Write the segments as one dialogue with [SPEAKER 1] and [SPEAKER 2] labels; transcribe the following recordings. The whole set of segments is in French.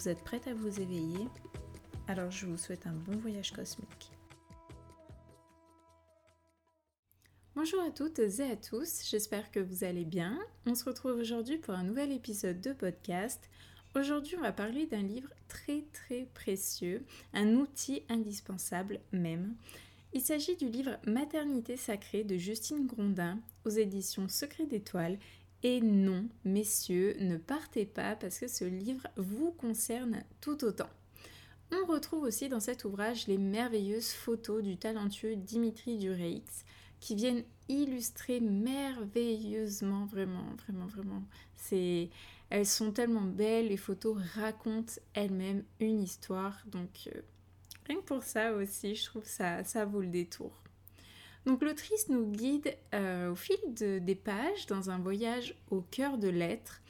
[SPEAKER 1] Vous êtes prête à vous éveiller? Alors je vous souhaite un bon voyage cosmique. Bonjour à toutes et à tous, j'espère que vous allez bien. On se retrouve aujourd'hui pour un nouvel épisode de podcast. Aujourd'hui on va parler d'un livre très très précieux, un outil indispensable même. Il s'agit du livre Maternité sacrée de Justine Grondin aux éditions Secret d'étoiles et non, messieurs, ne partez pas parce que ce livre vous concerne tout autant. On retrouve aussi dans cet ouvrage les merveilleuses photos du talentueux Dimitri Dureix qui viennent illustrer merveilleusement, vraiment, vraiment, vraiment. Elles sont tellement belles, les photos racontent elles-mêmes une histoire, donc euh, rien que pour ça aussi, je trouve ça, ça vaut le détour. Donc l'autrice nous guide euh, au fil des pages dans un voyage au cœur de l'être.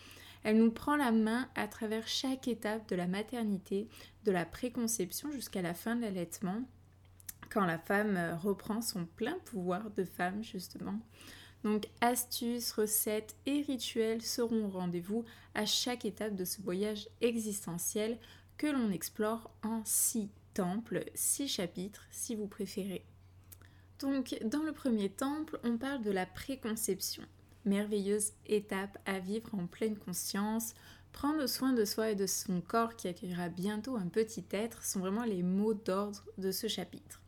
[SPEAKER 1] Elle nous prend la main à travers chaque étape de la maternité, de la préconception jusqu'à la fin de l'allaitement, quand la femme euh, reprend son plein pouvoir de femme justement. Donc astuces, recettes et rituels seront au rendez-vous à chaque étape de ce voyage existentiel que l'on explore en six temples, six chapitres si vous préférez. Donc, dans le premier temple, on parle de la préconception. Merveilleuse étape à vivre en pleine conscience. Prendre soin de soi et de son corps qui accueillera bientôt un petit être sont vraiment les mots d'ordre de ce chapitre.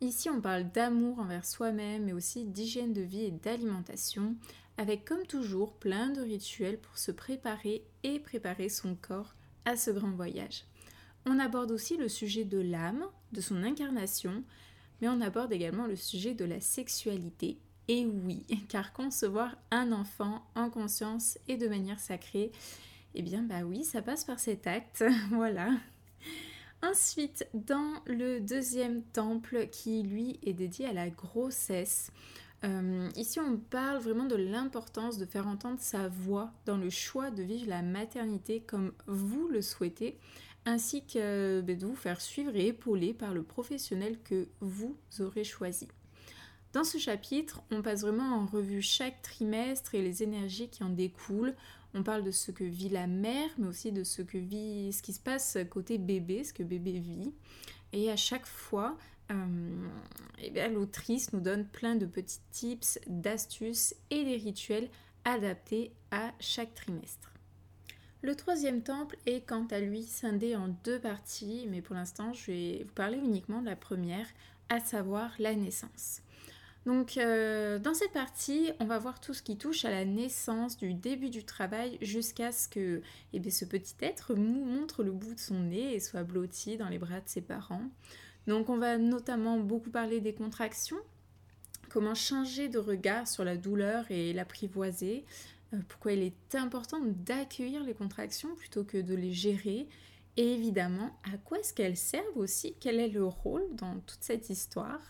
[SPEAKER 1] Ici, on parle d'amour envers soi-même, mais aussi d'hygiène de vie et d'alimentation, avec comme toujours plein de rituels pour se préparer et préparer son corps à ce grand voyage. On aborde aussi le sujet de l'âme, de son incarnation, mais on aborde également le sujet de la sexualité. Et oui, car concevoir un enfant en conscience et de manière sacrée, eh bien bah oui, ça passe par cet acte, voilà. Ensuite, dans le deuxième temple qui lui est dédié à la grossesse, euh, ici on parle vraiment de l'importance de faire entendre sa voix dans le choix de vivre la maternité comme vous le souhaitez, ainsi que ben, de vous faire suivre et épauler par le professionnel que vous aurez choisi. Dans ce chapitre, on passe vraiment en revue chaque trimestre et les énergies qui en découlent. On parle de ce que vit la mère, mais aussi de ce que vit, ce qui se passe côté bébé, ce que bébé vit. Et à chaque fois, euh, eh l'autrice nous donne plein de petits tips, d'astuces et des rituels adaptés à chaque trimestre. Le troisième temple est quant à lui scindé en deux parties, mais pour l'instant je vais vous parler uniquement de la première, à savoir la naissance. Donc euh, dans cette partie, on va voir tout ce qui touche à la naissance, du début du travail jusqu'à ce que eh ce petit être montre le bout de son nez et soit blotti dans les bras de ses parents. Donc on va notamment beaucoup parler des contractions, comment changer de regard sur la douleur et l'apprivoiser, pourquoi il est important d'accueillir les contractions plutôt que de les gérer et évidemment à quoi est-ce qu'elles servent aussi, quel est le rôle dans toute cette histoire?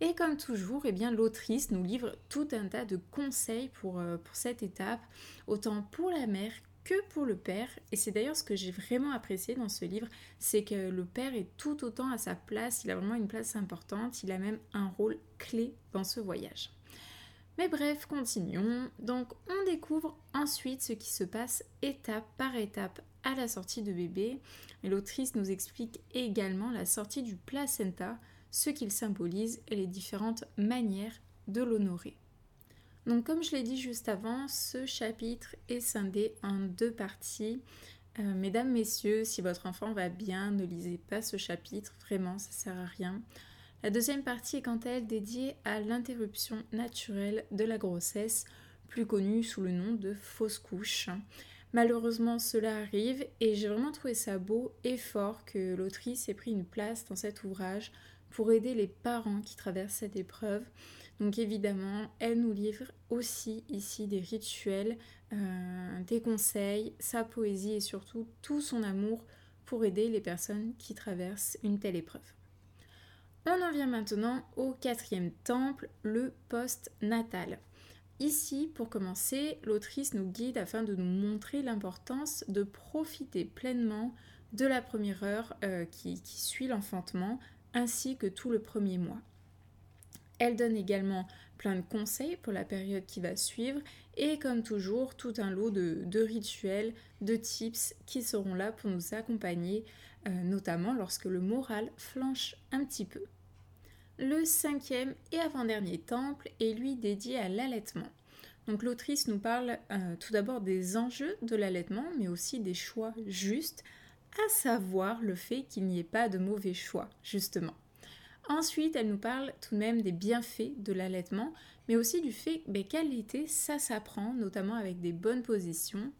[SPEAKER 1] Et comme toujours, eh l'autrice nous livre tout un tas de conseils euh, pour cette étape, autant pour la mère que pour le père. Et c'est d'ailleurs ce que j'ai vraiment apprécié dans ce livre, c'est que le père est tout autant à sa place, il a vraiment une place importante, il a même un rôle clé dans ce voyage. Mais bref, continuons. Donc on découvre ensuite ce qui se passe étape par étape à la sortie de bébé. l'autrice nous explique également la sortie du placenta, ce qu'il symbolise et les différentes manières de l'honorer. Donc comme je l'ai dit juste avant, ce chapitre est scindé en deux parties. Euh, mesdames, messieurs, si votre enfant va bien, ne lisez pas ce chapitre, vraiment, ça sert à rien. La deuxième partie est quant à elle dédiée à l'interruption naturelle de la grossesse, plus connue sous le nom de fausse couche. Malheureusement, cela arrive et j'ai vraiment trouvé ça beau et fort que l'autrice ait pris une place dans cet ouvrage pour aider les parents qui traversent cette épreuve. Donc évidemment, elle nous livre aussi ici des rituels, euh, des conseils, sa poésie et surtout tout son amour pour aider les personnes qui traversent une telle épreuve. On en vient maintenant au quatrième temple, le post-natal. Ici, pour commencer, l'autrice nous guide afin de nous montrer l'importance de profiter pleinement de la première heure euh, qui, suit l'enfantement, ainsi que tout le premier mois. Elle donne également plein de conseils pour la période qui va suivre et comme toujours tout un lot de, rituels, de tips qui seront là pour nous accompagner, euh, notamment lorsque le moral flanche un petit peu. Le cinquième et avant-dernier temple est lui dédié à l'allaitement. Donc l'autrice nous parle euh, tout d'abord des enjeux de l'allaitement, mais aussi des choix justes, à savoir le fait qu'il n'y ait pas de mauvais choix, justement. Ensuite, elle nous parle tout de même des bienfaits de l'allaitement, mais aussi du fait ben, qu'allaiter, ça s'apprend, notamment avec des bonnes positions.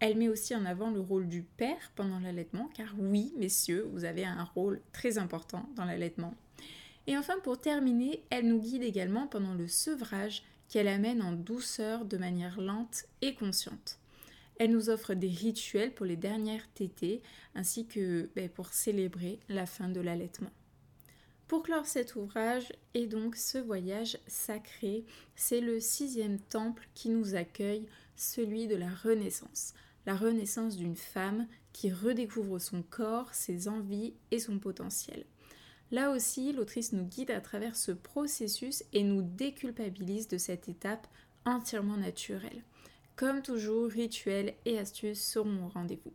[SPEAKER 1] Elle met aussi en avant le rôle du père pendant l'allaitement, car oui, messieurs, vous avez un rôle très important dans l'allaitement. Et enfin, pour terminer, elle nous guide également pendant le sevrage qu'elle amène en douceur de manière lente et consciente. Elle nous offre des rituels pour les dernières tétées ainsi que ben, pour célébrer la fin de l'allaitement. Pour clore cet ouvrage et donc ce voyage sacré, c'est le sixième temple qui nous accueille, celui de la Renaissance. La renaissance d'une femme qui redécouvre son corps, ses envies et son potentiel. Là aussi, l'autrice nous guide à travers ce processus et nous déculpabilise de cette étape entièrement naturelle. Comme toujours, rituels et astuces seront au rendez-vous.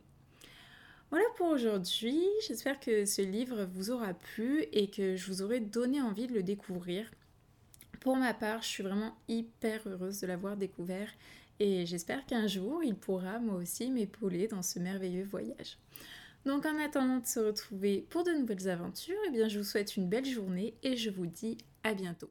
[SPEAKER 1] Voilà pour aujourd'hui, j'espère que ce livre vous aura plu et que je vous aurai donné envie de le découvrir. Pour ma part, je suis vraiment hyper heureuse de l'avoir découvert et j'espère qu'un jour il pourra moi aussi m'épauler dans ce merveilleux voyage. Donc en attendant de se retrouver pour de nouvelles aventures, eh bien je vous souhaite une belle journée et je vous dis à bientôt.